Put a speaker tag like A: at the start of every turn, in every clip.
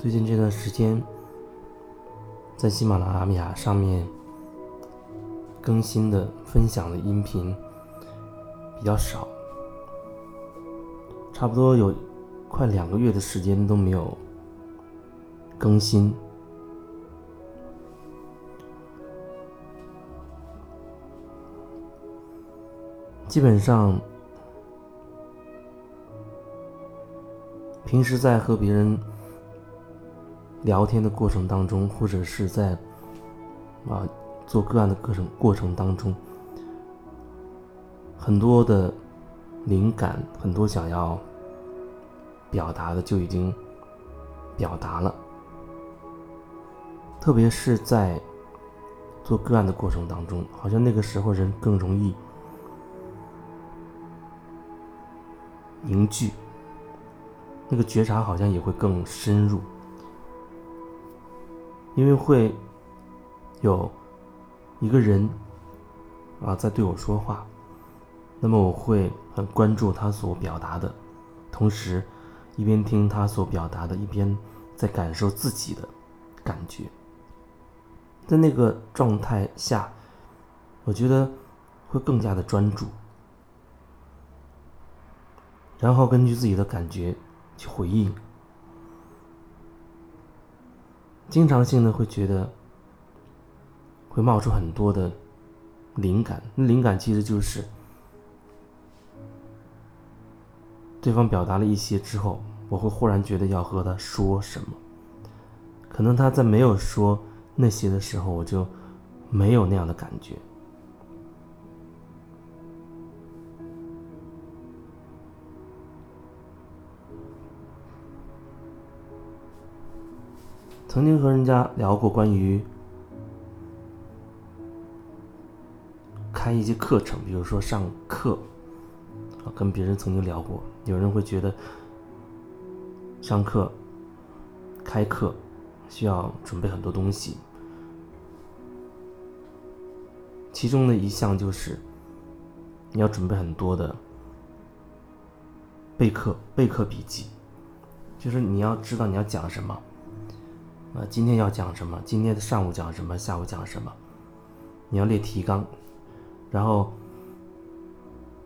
A: 最近这段时间，在喜马拉雅上面更新的分享的音频比较少，差不多有快两个月的时间都没有更新。基本上，平时在和别人聊天的过程当中，或者是在啊做个案的过程过程当中，很多的灵感，很多想要表达的就已经表达了。特别是在做个案的过程当中，好像那个时候人更容易。凝聚，那个觉察好像也会更深入，因为会有一个人啊在对我说话，那么我会很关注他所表达的，同时一边听他所表达的，一边在感受自己的感觉，在那个状态下，我觉得会更加的专注。然后根据自己的感觉去回应，经常性的会觉得会冒出很多的灵感，灵感其实就是对方表达了一些之后，我会忽然觉得要和他说什么，可能他在没有说那些的时候，我就没有那样的感觉。曾经和人家聊过关于开一些课程，比如说上课，啊，跟别人曾经聊过，有人会觉得上课、开课需要准备很多东西，其中的一项就是你要准备很多的备课、备课笔记，就是你要知道你要讲什么。啊，今天要讲什么？今天的上午讲什么？下午讲什么？你要列提纲，然后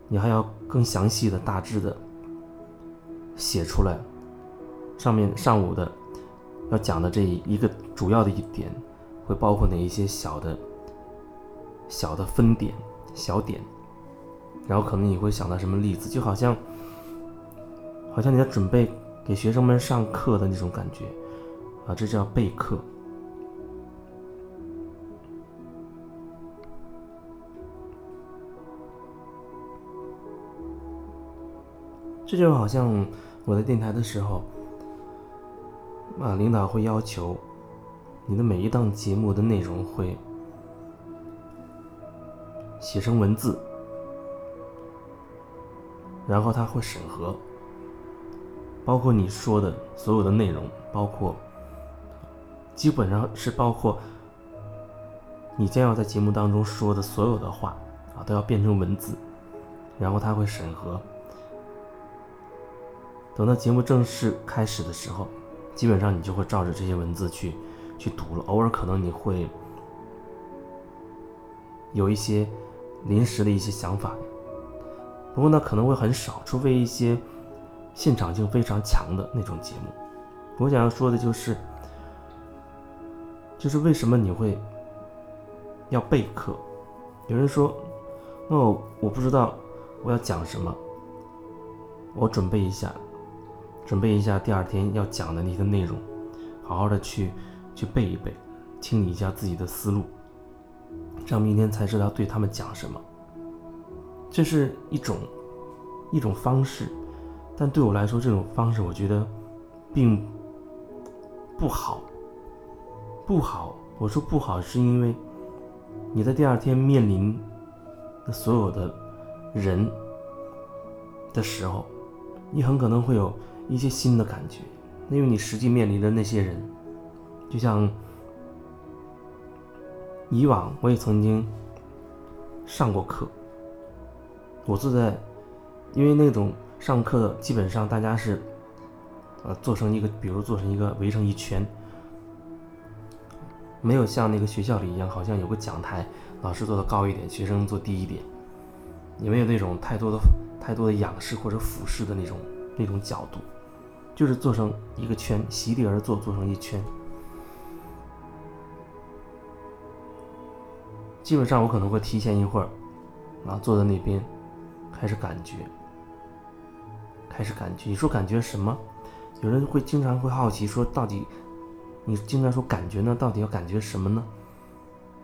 A: 你还要更详细的、大致的写出来。上面上午的要讲的这一个主要的一点，会包括哪一些小的、小的分点、小点，然后可能你会想到什么例子，就好像好像你在准备给学生们上课的那种感觉。啊，这叫备课。这就好像我在电台的时候，啊，领导会要求你的每一档节目的内容会写成文字，然后他会审核，包括你说的所有的内容，包括。基本上是包括你将要在节目当中说的所有的话啊，都要变成文字，然后他会审核。等到节目正式开始的时候，基本上你就会照着这些文字去去读了。偶尔可能你会有一些临时的一些想法，不过呢可能会很少，除非一些现场性非常强的那种节目。我想要说的就是。就是为什么你会要备课？有人说：“那我我不知道我要讲什么，我准备一下，准备一下第二天要讲的那个内容，好好的去去背一背，清理一下自己的思路，这样明天才知道对他们讲什么。”这是一种一种方式，但对我来说，这种方式我觉得并不好。不好，我说不好，是因为你在第二天面临的所有的人的时候，你很可能会有一些新的感觉，因为你实际面临的那些人，就像以往我也曾经上过课，我坐在，因为那种上课基本上大家是呃，做成一个，比如做成一个围成一圈，没有像那个学校里一样，好像有个讲台，老师坐的高一点，学生坐低一点，也没有那种太多的太多的仰视或者俯视的那种那种角度，就是做成一个圈，席地而坐，做成一圈。基本上我可能会提前一会儿，然后坐在那边，开始感觉，开始感觉。你说感觉什么？有人会经常会好奇说，到底你经常说感觉呢？到底要感觉什么呢？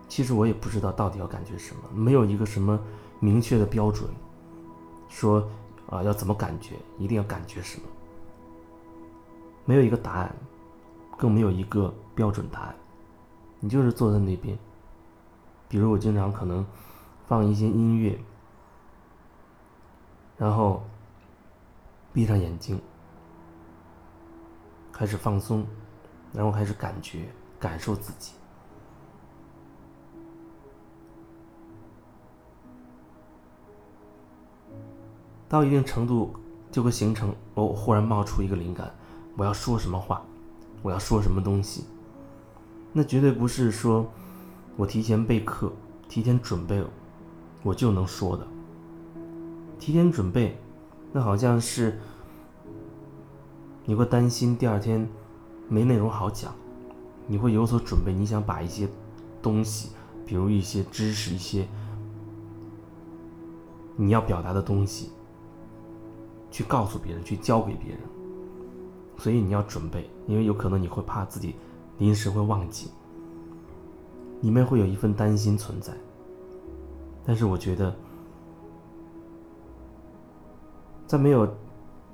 A: 其实我也不知道到底要感觉什么，没有一个什么明确的标准，说啊要怎么感觉，一定要感觉什么，没有一个答案，更没有一个标准答案。你就是坐在那边，比如我经常可能放一些音乐，然后闭上眼睛。开始放松，然后开始感觉、感受自己。到一定程度，就会形成哦忽然冒出一个灵感，我要说什么话，我要说什么东西。那绝对不是说我提前备课、提前准备，我就能说的。提前准备，那好像是。你会担心第二天没内容好讲，你会有所准备。你想把一些东西，比如一些知识、一些你要表达的东西，去告诉别人，去教给别人。所以你要准备，因为有可能你会怕自己临时会忘记，里面会有一份担心存在。但是我觉得，在没有。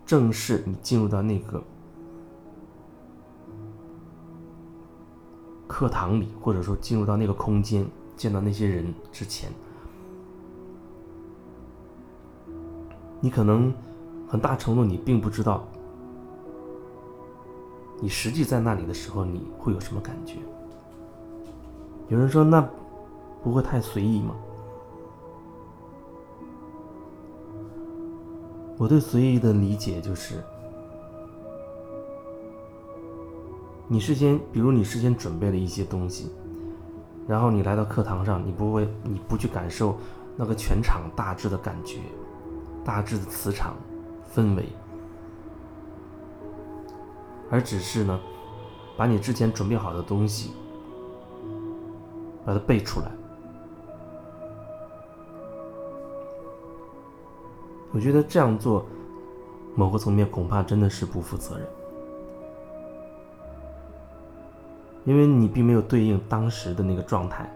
A: 正式你进入到那个课堂里，或者说进入到那个空间，见到那些人之前，你可能很大程度你并不知道，你实际在那里的时候你会有什么感觉。有人说那不会太随意吗？我对随意的理解就是，你事先，比如你事先准备了一些东西，然后你来到课堂上，你不会，你不去感受那个全场大致的感觉，大致的磁场氛围，而只是呢，把你之前准备好的东西，把它背出来。我觉得这样做，某个层面恐怕真的是不负责任，因为你并没有对应当时的那个状态，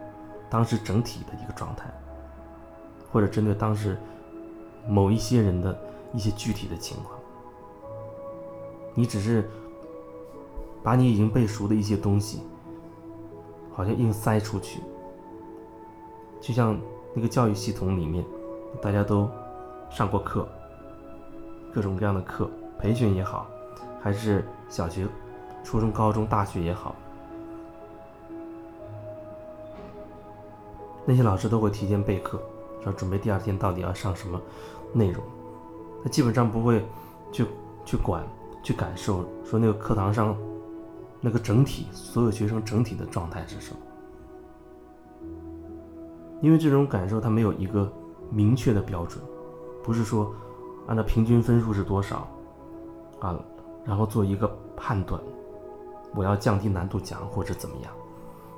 A: 当时整体的一个状态，或者针对当时某一些人的一些具体的情况，你只是把你已经背熟的一些东西，好像硬塞出去，就像那个教育系统里面，大家都。上过课，各种各样的课，培训也好，还是小学、初中、高中、大学也好，那些老师都会提前备课，说准备第二天到底要上什么内容。他基本上不会去去管、去感受，说那个课堂上那个整体所有学生整体的状态是什么，因为这种感受他没有一个明确的标准。不是说按照平均分数是多少啊，然后做一个判断，我要降低难度讲或者怎么样，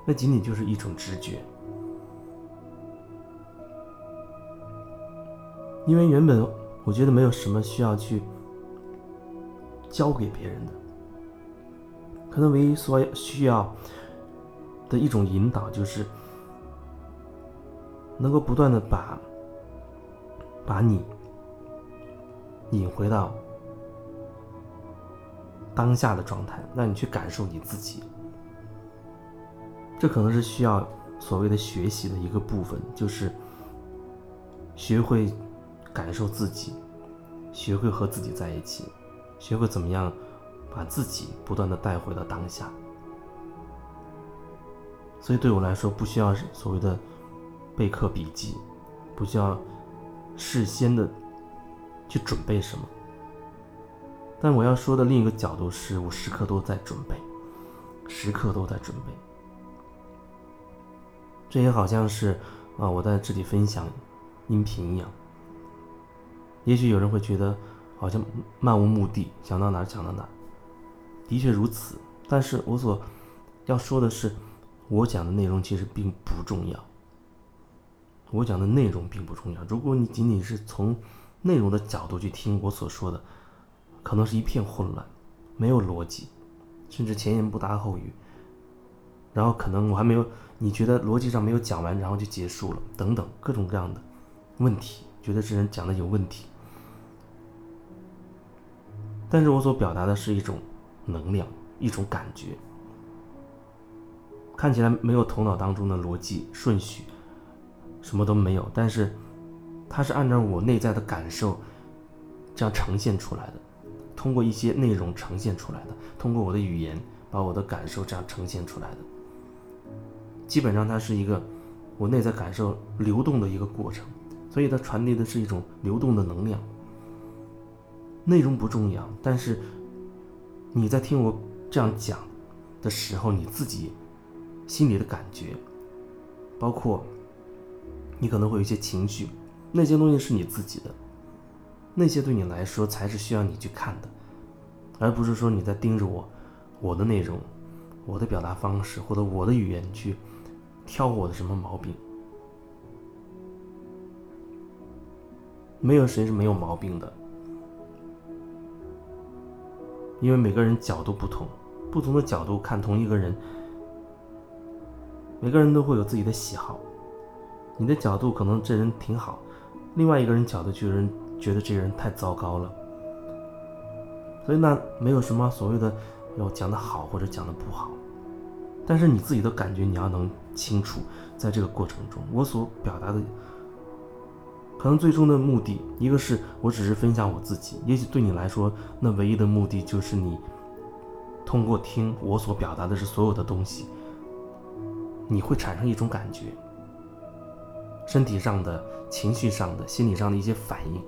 A: 那仅仅就是一种直觉。因为原本我觉得没有什么需要去教给别人的，可能唯一所需要的一种引导就是能够不断的把。把你引回到当下的状态，让你去感受你自己。这可能是需要所谓的学习的一个部分，就是学会感受自己，学会和自己在一起，学会怎么样把自己不断的带回到当下。所以对我来说，不需要所谓的备课笔记，不需要。事先的去准备什么？但我要说的另一个角度是，我时刻都在准备，时刻都在准备。这也好像是啊，我在这里分享音频一样。也许有人会觉得好像漫无目的，想到哪儿讲到哪。的确如此，但是我所要说的是，我讲的内容其实并不重要。我讲的内容并不重要。如果你仅仅是从内容的角度去听我所说的，可能是一片混乱，没有逻辑，甚至前言不搭后语。然后可能我还没有，你觉得逻辑上没有讲完，然后就结束了，等等各种各样的问题，觉得这人讲的有问题。但是我所表达的是一种能量，一种感觉，看起来没有头脑当中的逻辑顺序。什么都没有，但是它是按照我内在的感受这样呈现出来的，通过一些内容呈现出来的，通过我的语言把我的感受这样呈现出来的。基本上它是一个我内在感受流动的一个过程，所以它传递的是一种流动的能量。内容不重要，但是你在听我这样讲的时候，你自己心里的感觉，包括。你可能会有一些情绪，那些东西是你自己的，那些对你来说才是需要你去看的，而不是说你在盯着我，我的内容，我的表达方式或者我的语言去挑我的什么毛病。没有谁是没有毛病的，因为每个人角度不同，不同的角度看同一个人，每个人都会有自己的喜好。你的角度可能这人挺好，另外一个人角度就人觉得这人太糟糕了，所以那没有什么所谓的要讲的好或者讲的不好，但是你自己的感觉你要能清楚，在这个过程中我所表达的，可能最终的目的，一个是我只是分享我自己，也许对你来说那唯一的目的就是你通过听我所表达的是所有的东西，你会产生一种感觉。身体上的、情绪上的、心理上的一些反应，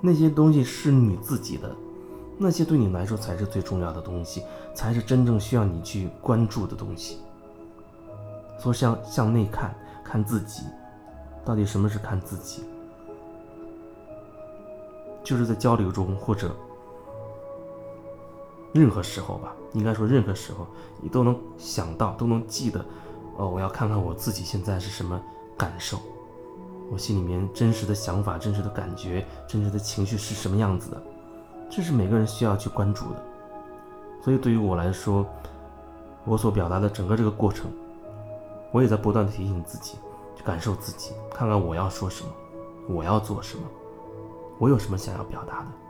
A: 那些东西是你自己的，那些对你来说才是最重要的东西，才是真正需要你去关注的东西。所以向向内看看自己，到底什么是看自己？就是在交流中或者任何时候吧，应该说任何时候，你都能想到，都能记得，哦，我要看看我自己现在是什么感受。我心里面真实的想法、真实的感觉、真实的情绪是什么样子的？这是每个人需要去关注的。所以对于我来说，我所表达的整个这个过程，我也在不断的提醒自己，去感受自己，看看我要说什么，我要做什么，我有什么想要表达的。